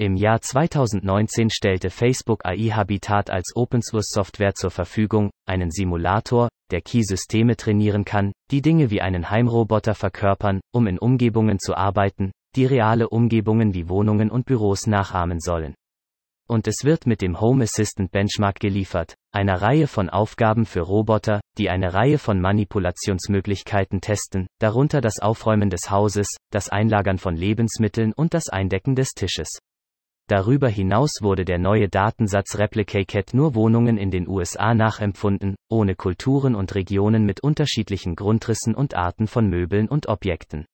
Im Jahr 2019 stellte Facebook AI Habitat als Open Source Software zur Verfügung, einen Simulator, der Key-Systeme trainieren kann, die Dinge wie einen Heimroboter verkörpern, um in Umgebungen zu arbeiten, die reale Umgebungen wie Wohnungen und Büros nachahmen sollen. Und es wird mit dem Home Assistant Benchmark geliefert, einer Reihe von Aufgaben für Roboter, die eine Reihe von Manipulationsmöglichkeiten testen, darunter das Aufräumen des Hauses, das Einlagern von Lebensmitteln und das Eindecken des Tisches. Darüber hinaus wurde der neue Datensatz Replicated nur Wohnungen in den USA nachempfunden, ohne Kulturen und Regionen mit unterschiedlichen Grundrissen und Arten von Möbeln und Objekten.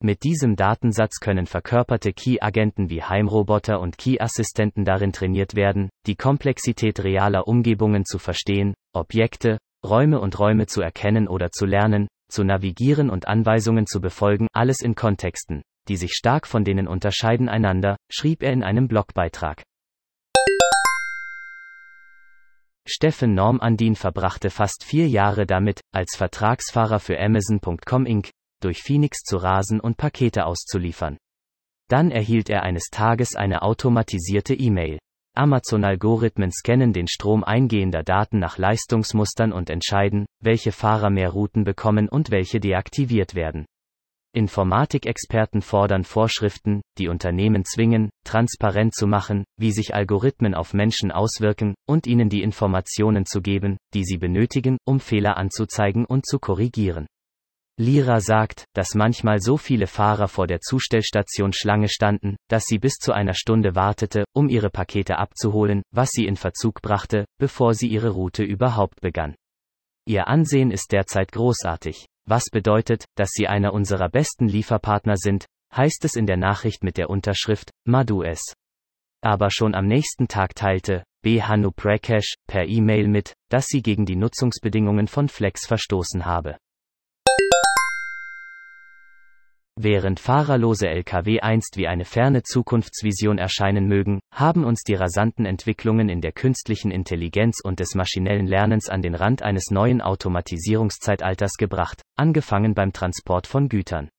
Mit diesem Datensatz können verkörperte Key-Agenten wie Heimroboter und Key-Assistenten darin trainiert werden, die Komplexität realer Umgebungen zu verstehen, Objekte, Räume und Räume zu erkennen oder zu lernen, zu navigieren und Anweisungen zu befolgen, alles in Kontexten, die sich stark von denen unterscheiden einander, schrieb er in einem Blogbeitrag. Steffen Normandin verbrachte fast vier Jahre damit, als Vertragsfahrer für Amazon.com Inc durch Phoenix zu rasen und Pakete auszuliefern. Dann erhielt er eines Tages eine automatisierte E-Mail. Amazon-Algorithmen scannen den Strom eingehender Daten nach Leistungsmustern und entscheiden, welche Fahrer mehr Routen bekommen und welche deaktiviert werden. Informatikexperten fordern Vorschriften, die Unternehmen zwingen, transparent zu machen, wie sich Algorithmen auf Menschen auswirken, und ihnen die Informationen zu geben, die sie benötigen, um Fehler anzuzeigen und zu korrigieren. Lira sagt, dass manchmal so viele Fahrer vor der Zustellstation Schlange standen, dass sie bis zu einer Stunde wartete, um ihre Pakete abzuholen, was sie in Verzug brachte, bevor sie ihre Route überhaupt begann. Ihr Ansehen ist derzeit großartig. Was bedeutet, dass sie einer unserer besten Lieferpartner sind, heißt es in der Nachricht mit der Unterschrift, Madu es. Aber schon am nächsten Tag teilte, B. Hanu Prakash, per E-Mail mit, dass sie gegen die Nutzungsbedingungen von Flex verstoßen habe. Während fahrerlose Lkw einst wie eine ferne Zukunftsvision erscheinen mögen, haben uns die rasanten Entwicklungen in der künstlichen Intelligenz und des maschinellen Lernens an den Rand eines neuen Automatisierungszeitalters gebracht, angefangen beim Transport von Gütern.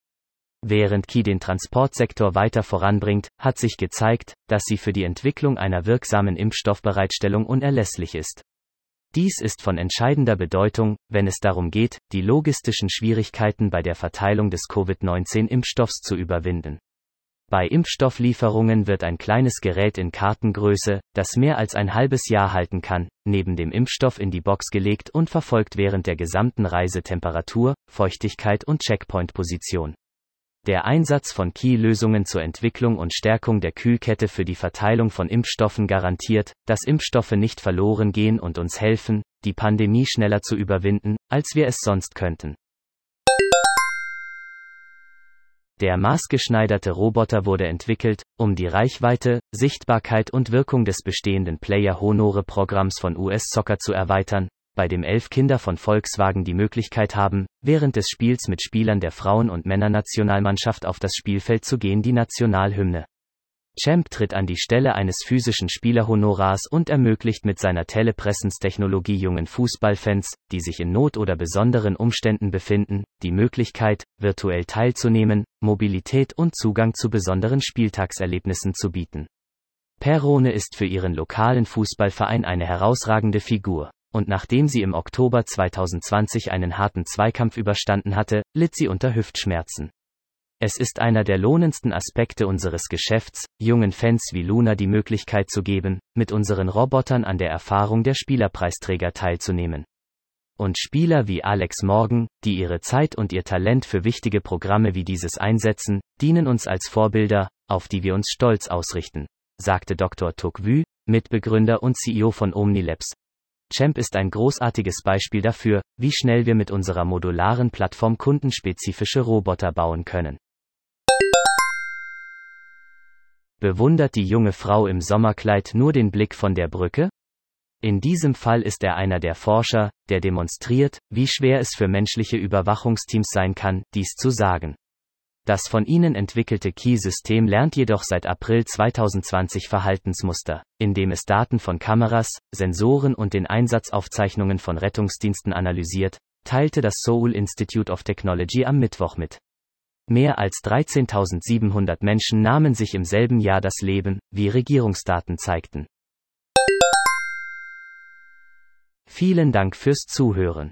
Während Ki den Transportsektor weiter voranbringt, hat sich gezeigt, dass sie für die Entwicklung einer wirksamen Impfstoffbereitstellung unerlässlich ist. Dies ist von entscheidender Bedeutung, wenn es darum geht, die logistischen Schwierigkeiten bei der Verteilung des Covid-19-Impfstoffs zu überwinden. Bei Impfstofflieferungen wird ein kleines Gerät in Kartengröße, das mehr als ein halbes Jahr halten kann, neben dem Impfstoff in die Box gelegt und verfolgt während der gesamten Reise Temperatur, Feuchtigkeit und Checkpoint-Position. Der Einsatz von Key-Lösungen zur Entwicklung und Stärkung der Kühlkette für die Verteilung von Impfstoffen garantiert, dass Impfstoffe nicht verloren gehen und uns helfen, die Pandemie schneller zu überwinden, als wir es sonst könnten. Der maßgeschneiderte Roboter wurde entwickelt, um die Reichweite, Sichtbarkeit und Wirkung des bestehenden Player-Honore-Programms von US Soccer zu erweitern, bei dem elf Kinder von Volkswagen die Möglichkeit haben, während des Spiels mit Spielern der Frauen- und Männernationalmannschaft auf das Spielfeld zu gehen die Nationalhymne. Champ tritt an die Stelle eines physischen Spielerhonorars und ermöglicht mit seiner Telepressenstechnologie jungen Fußballfans, die sich in Not oder besonderen Umständen befinden, die Möglichkeit, virtuell teilzunehmen, Mobilität und Zugang zu besonderen Spieltagserlebnissen zu bieten. Perone ist für ihren lokalen Fußballverein eine herausragende Figur und nachdem sie im Oktober 2020 einen harten Zweikampf überstanden hatte, litt sie unter Hüftschmerzen. Es ist einer der lohnendsten Aspekte unseres Geschäfts, jungen Fans wie Luna die Möglichkeit zu geben, mit unseren Robotern an der Erfahrung der Spielerpreisträger teilzunehmen. Und Spieler wie Alex Morgan, die ihre Zeit und ihr Talent für wichtige Programme wie dieses einsetzen, dienen uns als Vorbilder, auf die wir uns stolz ausrichten, sagte Dr. Tokvü, Mitbegründer und CEO von Omnilabs, Champ ist ein großartiges Beispiel dafür, wie schnell wir mit unserer modularen Plattform kundenspezifische Roboter bauen können. Bewundert die junge Frau im Sommerkleid nur den Blick von der Brücke? In diesem Fall ist er einer der Forscher, der demonstriert, wie schwer es für menschliche Überwachungsteams sein kann, dies zu sagen. Das von ihnen entwickelte Key-System lernt jedoch seit April 2020 Verhaltensmuster, indem es Daten von Kameras, Sensoren und den Einsatzaufzeichnungen von Rettungsdiensten analysiert, teilte das Seoul Institute of Technology am Mittwoch mit. Mehr als 13.700 Menschen nahmen sich im selben Jahr das Leben, wie Regierungsdaten zeigten. Vielen Dank fürs Zuhören.